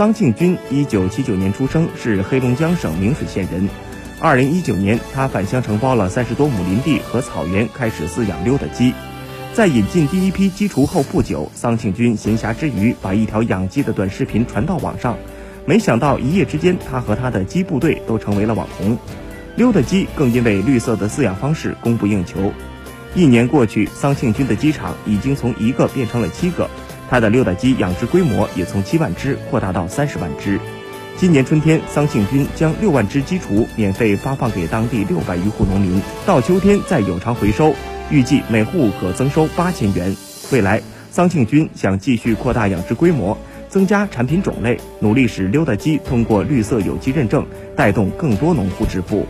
桑庆军，一九七九年出生，是黑龙江省明水县人。二零一九年，他返乡承包了三十多亩林地和草原，开始饲养溜达鸡。在引进第一批鸡雏后不久，桑庆军闲暇之余把一条养鸡的短视频传到网上，没想到一夜之间，他和他的鸡部队都成为了网红。溜达鸡更因为绿色的饲养方式供不应求。一年过去，桑庆军的鸡场已经从一个变成了七个。他的溜达鸡养殖规模也从七万只扩大到三十万只。今年春天，桑庆军将六万只鸡雏免费发放给当地六百余户农民，到秋天再有偿回收，预计每户可增收八千元。未来，桑庆军想继续扩大养殖规模，增加产品种类，努力使溜达鸡通过绿色有机认证，带动更多农户致富。